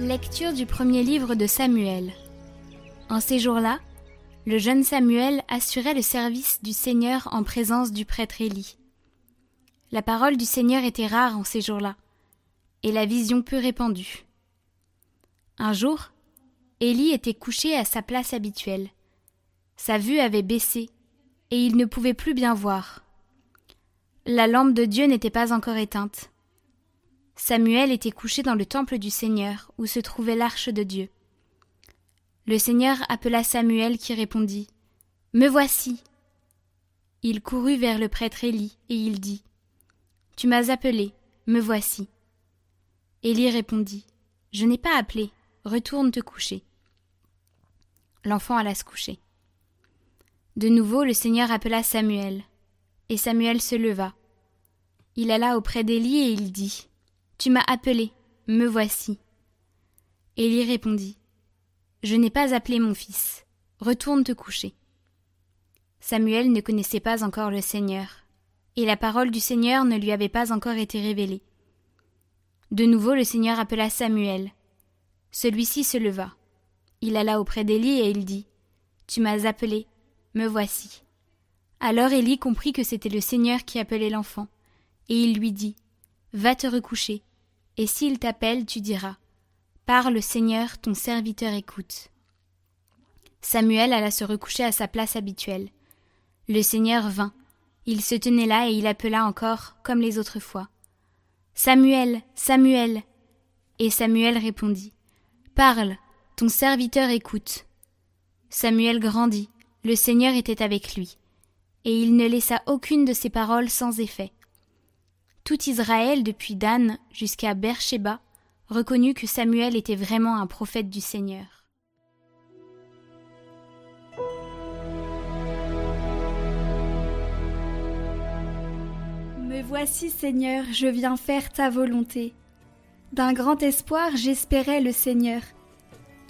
Lecture du premier livre de Samuel. En ces jours-là, le jeune Samuel assurait le service du Seigneur en présence du prêtre Élie. La parole du Seigneur était rare en ces jours-là, et la vision peu répandue. Un jour, Élie était couché à sa place habituelle. Sa vue avait baissé, et il ne pouvait plus bien voir. La lampe de Dieu n'était pas encore éteinte. Samuel était couché dans le temple du Seigneur, où se trouvait l'arche de Dieu. Le Seigneur appela Samuel qui répondit. Me voici. Il courut vers le prêtre Élie, et il dit. Tu m'as appelé, me voici. Élie répondit. Je n'ai pas appelé, retourne te coucher. L'enfant alla se coucher. De nouveau le Seigneur appela Samuel, et Samuel se leva. Il alla auprès d'Élie et il dit. Tu m'as appelé, me voici. Élie répondit. Je n'ai pas appelé mon fils. Retourne te coucher. Samuel ne connaissait pas encore le Seigneur, et la parole du Seigneur ne lui avait pas encore été révélée. De nouveau le Seigneur appela Samuel. Celui-ci se leva. Il alla auprès d'Élie et il dit. Tu m'as appelé, me voici. Alors Élie comprit que c'était le Seigneur qui appelait l'enfant, et il lui dit. Va te recoucher, et s'il t'appelle, tu diras. Parle, Seigneur, ton serviteur écoute. Samuel alla se recoucher à sa place habituelle. Le Seigneur vint. Il se tenait là et il appela encore, comme les autres fois. Samuel, Samuel. Et Samuel répondit. Parle, ton serviteur écoute. Samuel grandit, le Seigneur était avec lui, et il ne laissa aucune de ses paroles sans effet. Tout Israël, depuis Dan jusqu'à Beersheba, reconnut que Samuel était vraiment un prophète du Seigneur. Me voici, Seigneur, je viens faire ta volonté. D'un grand espoir, j'espérais le Seigneur.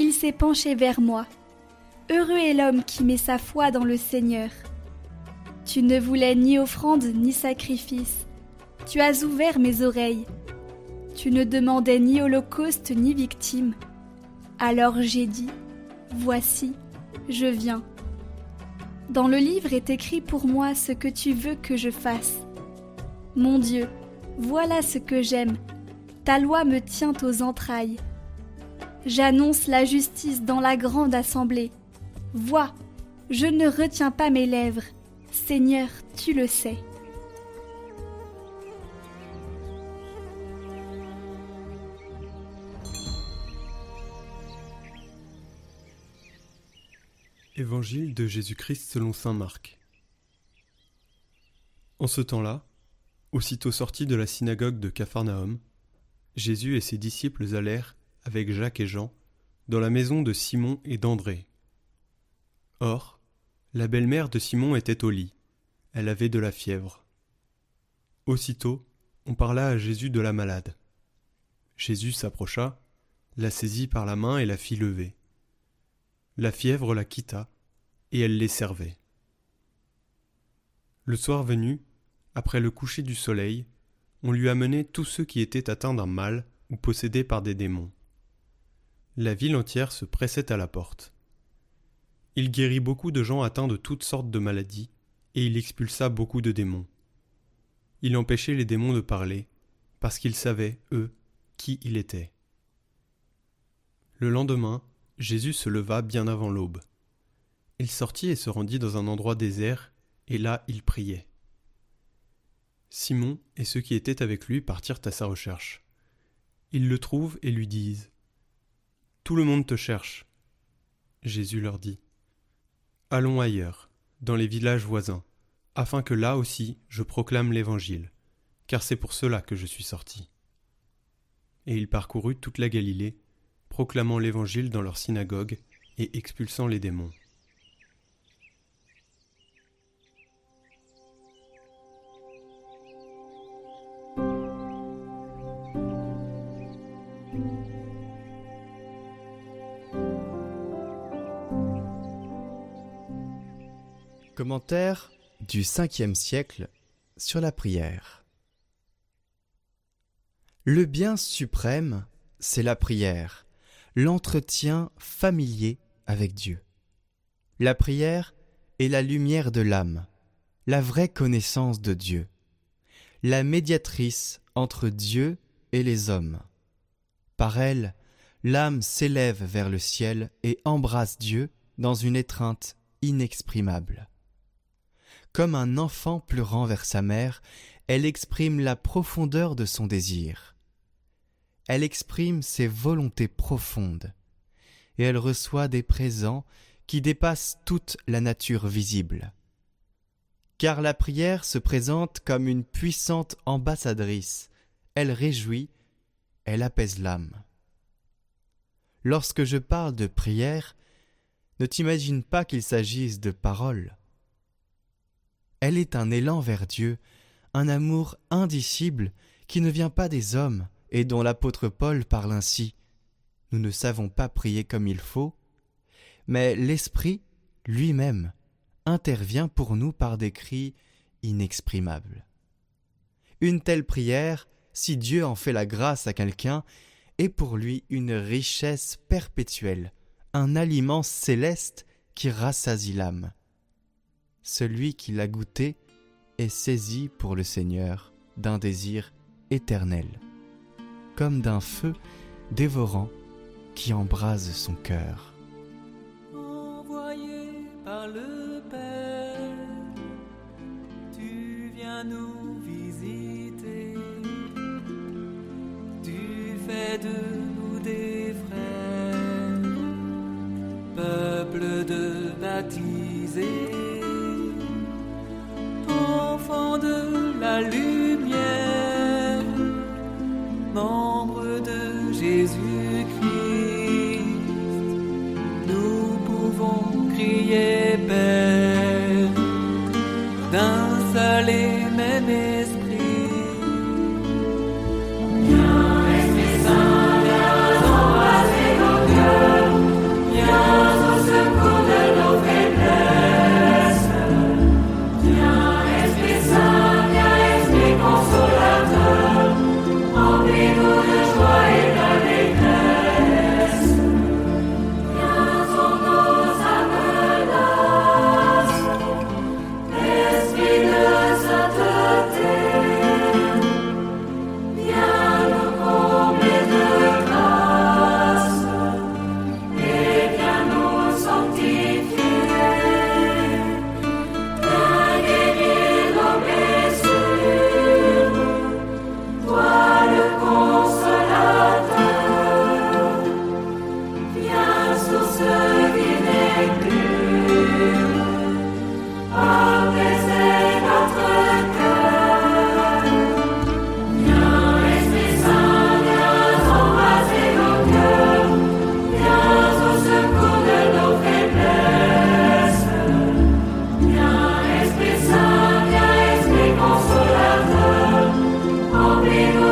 Il s'est penché vers moi. Heureux est l'homme qui met sa foi dans le Seigneur. Tu ne voulais ni offrande ni sacrifice tu as ouvert mes oreilles. Tu ne demandais ni holocauste ni victime. Alors j'ai dit, Voici, je viens. Dans le livre est écrit pour moi ce que tu veux que je fasse. Mon Dieu, voilà ce que j'aime. Ta loi me tient aux entrailles. J'annonce la justice dans la grande assemblée. Vois, je ne retiens pas mes lèvres. Seigneur, tu le sais. Évangile de Jésus-Christ selon saint Marc. En ce temps-là, aussitôt sortis de la synagogue de Capharnaüm, Jésus et ses disciples allèrent, avec Jacques et Jean, dans la maison de Simon et d'André. Or, la belle-mère de Simon était au lit, elle avait de la fièvre. Aussitôt, on parla à Jésus de la malade. Jésus s'approcha, la saisit par la main et la fit lever. La fièvre la quitta, et elle les servait. Le soir venu, après le coucher du soleil, on lui amenait tous ceux qui étaient atteints d'un mal ou possédés par des démons. La ville entière se pressait à la porte. Il guérit beaucoup de gens atteints de toutes sortes de maladies, et il expulsa beaucoup de démons. Il empêchait les démons de parler, parce qu'ils savaient, eux, qui il était. Le lendemain, Jésus se leva bien avant l'aube. Il sortit et se rendit dans un endroit désert, et là il priait. Simon et ceux qui étaient avec lui partirent à sa recherche. Ils le trouvent et lui disent Tout le monde te cherche. Jésus leur dit Allons ailleurs, dans les villages voisins, afin que là aussi je proclame l'Évangile, car c'est pour cela que je suis sorti. Et il parcourut toute la Galilée, proclamant l'Évangile dans leur synagogue et expulsant les démons. Commentaire du 5e siècle sur la prière. Le bien suprême, c'est la prière, l'entretien familier avec Dieu. La prière est la lumière de l'âme, la vraie connaissance de Dieu, la médiatrice entre Dieu et les hommes. Par elle, l'âme s'élève vers le ciel et embrasse Dieu dans une étreinte inexprimable. Comme un enfant pleurant vers sa mère, elle exprime la profondeur de son désir. Elle exprime ses volontés profondes, et elle reçoit des présents qui dépassent toute la nature visible. Car la prière se présente comme une puissante ambassadrice, elle réjouit, elle apaise l'âme. Lorsque je parle de prière, ne t'imagine pas qu'il s'agisse de paroles. Elle est un élan vers Dieu, un amour indicible qui ne vient pas des hommes et dont l'apôtre Paul parle ainsi. Nous ne savons pas prier comme il faut, mais l'Esprit lui-même intervient pour nous par des cris inexprimables. Une telle prière, si Dieu en fait la grâce à quelqu'un, est pour lui une richesse perpétuelle, un aliment céleste qui rassasie l'âme. Celui qui l'a goûté est saisi pour le Seigneur d'un désir éternel, comme d'un feu dévorant qui embrase son cœur. Envoyé par le Père, tu viens nous visiter, tu fais de nous des frères, peuple de baptisés Glory.